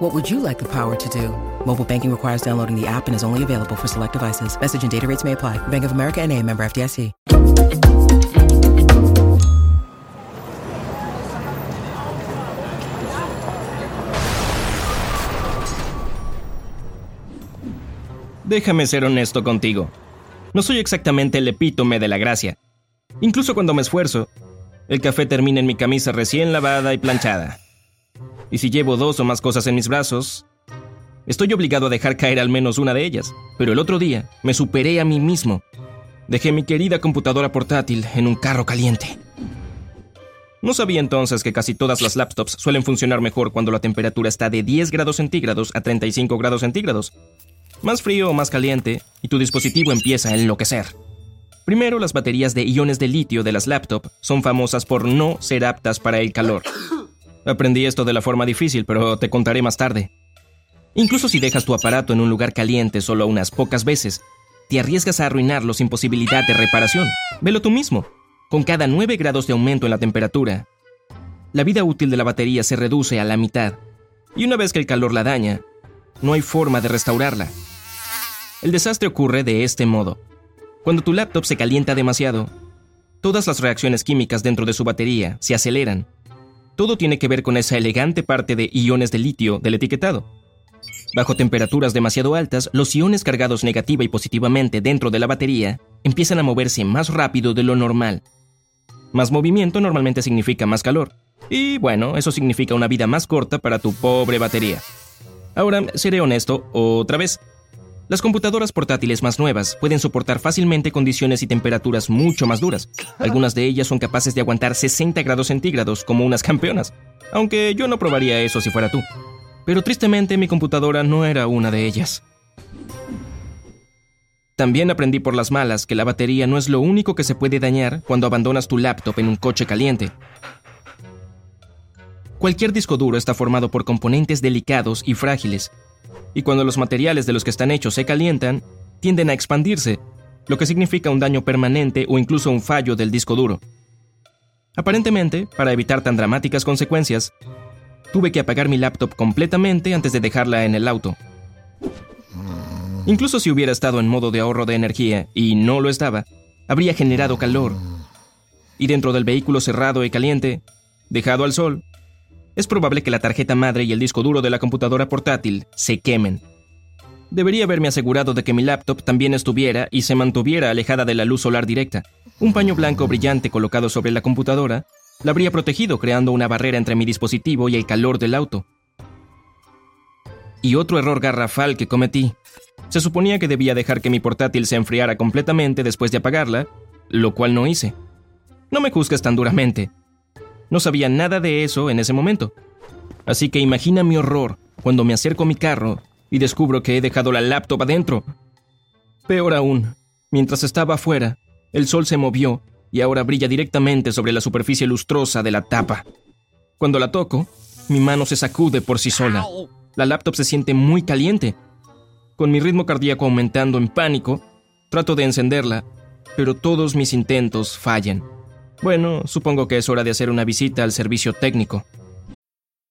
What would you like the power to do? Mobile banking requires downloading the app and is only available for select devices. Message and data rates may apply. Bank of America and a member FDIC. Déjame ser honesto contigo. No soy exactamente el epítome de la gracia. Incluso cuando me esfuerzo, el café termina en mi camisa recién lavada y planchada. Y si llevo dos o más cosas en mis brazos, estoy obligado a dejar caer al menos una de ellas. Pero el otro día me superé a mí mismo. Dejé mi querida computadora portátil en un carro caliente. No sabía entonces que casi todas las laptops suelen funcionar mejor cuando la temperatura está de 10 grados centígrados a 35 grados centígrados. Más frío o más caliente, y tu dispositivo empieza a enloquecer. Primero, las baterías de iones de litio de las laptops son famosas por no ser aptas para el calor. Aprendí esto de la forma difícil, pero te contaré más tarde. Incluso si dejas tu aparato en un lugar caliente solo unas pocas veces, te arriesgas a arruinarlo sin posibilidad de reparación. Velo tú mismo. Con cada 9 grados de aumento en la temperatura, la vida útil de la batería se reduce a la mitad. Y una vez que el calor la daña, no hay forma de restaurarla. El desastre ocurre de este modo. Cuando tu laptop se calienta demasiado, todas las reacciones químicas dentro de su batería se aceleran. Todo tiene que ver con esa elegante parte de iones de litio del etiquetado. Bajo temperaturas demasiado altas, los iones cargados negativa y positivamente dentro de la batería empiezan a moverse más rápido de lo normal. Más movimiento normalmente significa más calor. Y bueno, eso significa una vida más corta para tu pobre batería. Ahora, seré honesto otra vez. Las computadoras portátiles más nuevas pueden soportar fácilmente condiciones y temperaturas mucho más duras. Algunas de ellas son capaces de aguantar 60 grados centígrados como unas campeonas, aunque yo no probaría eso si fuera tú. Pero tristemente mi computadora no era una de ellas. También aprendí por las malas que la batería no es lo único que se puede dañar cuando abandonas tu laptop en un coche caliente. Cualquier disco duro está formado por componentes delicados y frágiles, y cuando los materiales de los que están hechos se calientan, tienden a expandirse, lo que significa un daño permanente o incluso un fallo del disco duro. Aparentemente, para evitar tan dramáticas consecuencias, tuve que apagar mi laptop completamente antes de dejarla en el auto. Incluso si hubiera estado en modo de ahorro de energía y no lo estaba, habría generado calor. Y dentro del vehículo cerrado y caliente, dejado al sol, es probable que la tarjeta madre y el disco duro de la computadora portátil se quemen. Debería haberme asegurado de que mi laptop también estuviera y se mantuviera alejada de la luz solar directa. Un paño blanco brillante colocado sobre la computadora la habría protegido creando una barrera entre mi dispositivo y el calor del auto. Y otro error garrafal que cometí. Se suponía que debía dejar que mi portátil se enfriara completamente después de apagarla, lo cual no hice. No me juzgues tan duramente. No sabía nada de eso en ese momento. Así que imagina mi horror cuando me acerco a mi carro y descubro que he dejado la laptop adentro. Peor aún, mientras estaba afuera, el sol se movió y ahora brilla directamente sobre la superficie lustrosa de la tapa. Cuando la toco, mi mano se sacude por sí sola. La laptop se siente muy caliente. Con mi ritmo cardíaco aumentando en pánico, trato de encenderla, pero todos mis intentos fallan. Bueno, supongo que es hora de hacer una visita al servicio técnico.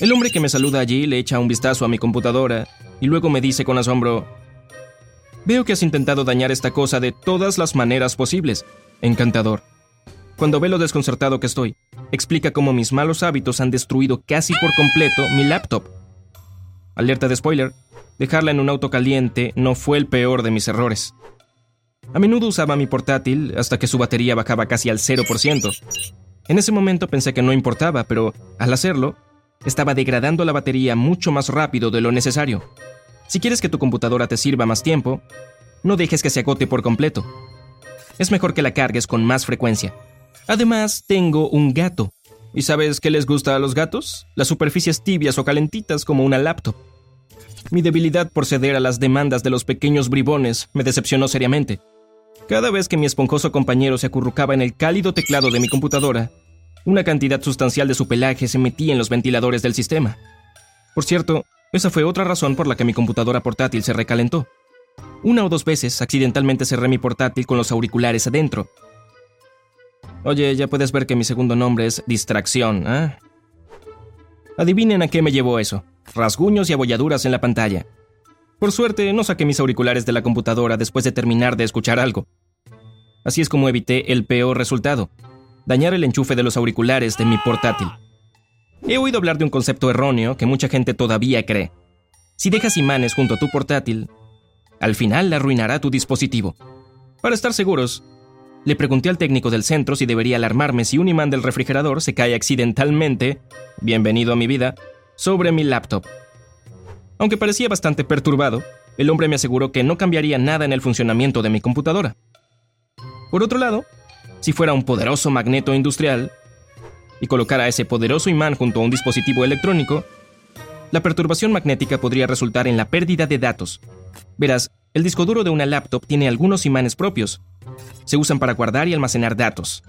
El hombre que me saluda allí le echa un vistazo a mi computadora y luego me dice con asombro, Veo que has intentado dañar esta cosa de todas las maneras posibles. Encantador. Cuando ve lo desconcertado que estoy, explica cómo mis malos hábitos han destruido casi por completo mi laptop. Alerta de spoiler, dejarla en un auto caliente no fue el peor de mis errores. A menudo usaba mi portátil hasta que su batería bajaba casi al 0%. En ese momento pensé que no importaba, pero al hacerlo, estaba degradando la batería mucho más rápido de lo necesario. Si quieres que tu computadora te sirva más tiempo, no dejes que se agote por completo. Es mejor que la cargues con más frecuencia. Además, tengo un gato. ¿Y sabes qué les gusta a los gatos? Las superficies tibias o calentitas como una laptop. Mi debilidad por ceder a las demandas de los pequeños bribones me decepcionó seriamente. Cada vez que mi esponjoso compañero se acurrucaba en el cálido teclado de mi computadora, una cantidad sustancial de su pelaje se metía en los ventiladores del sistema. Por cierto, esa fue otra razón por la que mi computadora portátil se recalentó. Una o dos veces accidentalmente cerré mi portátil con los auriculares adentro. Oye, ya puedes ver que mi segundo nombre es distracción, ¿eh? Adivinen a qué me llevó eso. Rasguños y abolladuras en la pantalla. Por suerte, no saqué mis auriculares de la computadora después de terminar de escuchar algo. Así es como evité el peor resultado, dañar el enchufe de los auriculares de mi portátil. He oído hablar de un concepto erróneo que mucha gente todavía cree. Si dejas imanes junto a tu portátil, al final arruinará tu dispositivo. Para estar seguros, le pregunté al técnico del centro si debería alarmarme si un imán del refrigerador se cae accidentalmente, bienvenido a mi vida, sobre mi laptop. Aunque parecía bastante perturbado, el hombre me aseguró que no cambiaría nada en el funcionamiento de mi computadora. Por otro lado, si fuera un poderoso magneto industrial y colocara ese poderoso imán junto a un dispositivo electrónico, la perturbación magnética podría resultar en la pérdida de datos. Verás, el disco duro de una laptop tiene algunos imanes propios. Se usan para guardar y almacenar datos.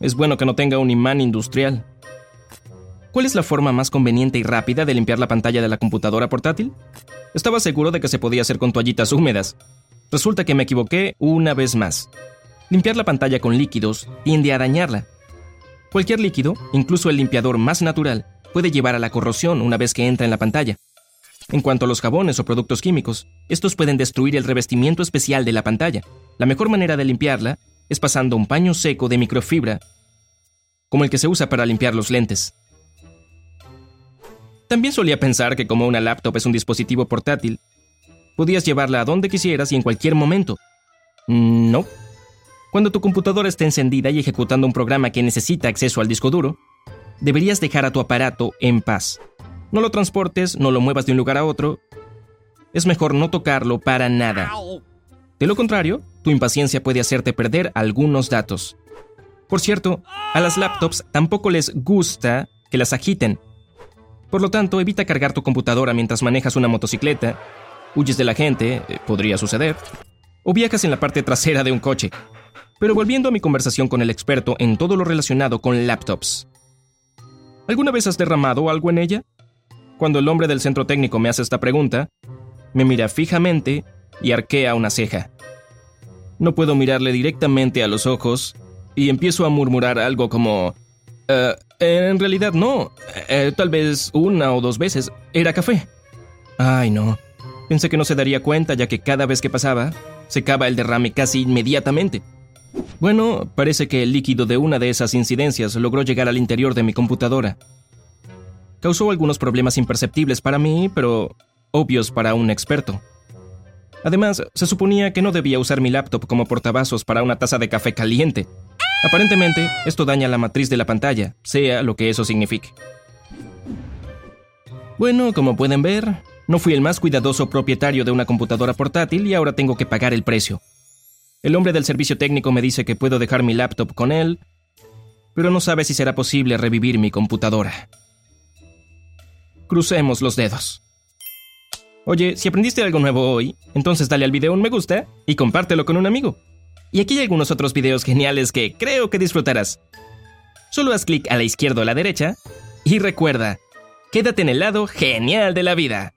es bueno que no tenga un imán industrial. ¿Cuál es la forma más conveniente y rápida de limpiar la pantalla de la computadora portátil? Estaba seguro de que se podía hacer con toallitas húmedas. Resulta que me equivoqué una vez más. Limpiar la pantalla con líquidos tiende a dañarla. Cualquier líquido, incluso el limpiador más natural, puede llevar a la corrosión una vez que entra en la pantalla. En cuanto a los jabones o productos químicos, estos pueden destruir el revestimiento especial de la pantalla. La mejor manera de limpiarla es pasando un paño seco de microfibra, como el que se usa para limpiar los lentes. También solía pensar que como una laptop es un dispositivo portátil, podías llevarla a donde quisieras y en cualquier momento. No. Cuando tu computadora está encendida y ejecutando un programa que necesita acceso al disco duro, deberías dejar a tu aparato en paz. No lo transportes, no lo muevas de un lugar a otro. Es mejor no tocarlo para nada. De lo contrario, tu impaciencia puede hacerte perder algunos datos. Por cierto, a las laptops tampoco les gusta que las agiten por lo tanto, evita cargar tu computadora mientras manejas una motocicleta, huyes de la gente, eh, podría suceder, o viajas en la parte trasera de un coche. Pero volviendo a mi conversación con el experto en todo lo relacionado con laptops. ¿Alguna vez has derramado algo en ella? Cuando el hombre del centro técnico me hace esta pregunta, me mira fijamente y arquea una ceja. No puedo mirarle directamente a los ojos y empiezo a murmurar algo como... Uh, en realidad no. Eh, tal vez una o dos veces. Era café. Ay, no. Pensé que no se daría cuenta ya que cada vez que pasaba, secaba el derrame casi inmediatamente. Bueno, parece que el líquido de una de esas incidencias logró llegar al interior de mi computadora. Causó algunos problemas imperceptibles para mí, pero obvios para un experto. Además, se suponía que no debía usar mi laptop como portavasos para una taza de café caliente. Aparentemente, esto daña la matriz de la pantalla, sea lo que eso signifique. Bueno, como pueden ver, no fui el más cuidadoso propietario de una computadora portátil y ahora tengo que pagar el precio. El hombre del servicio técnico me dice que puedo dejar mi laptop con él, pero no sabe si será posible revivir mi computadora. Crucemos los dedos. Oye, si aprendiste algo nuevo hoy, entonces dale al video un me gusta y compártelo con un amigo. Y aquí hay algunos otros videos geniales que creo que disfrutarás. Solo haz clic a la izquierda o a la derecha y recuerda, quédate en el lado genial de la vida.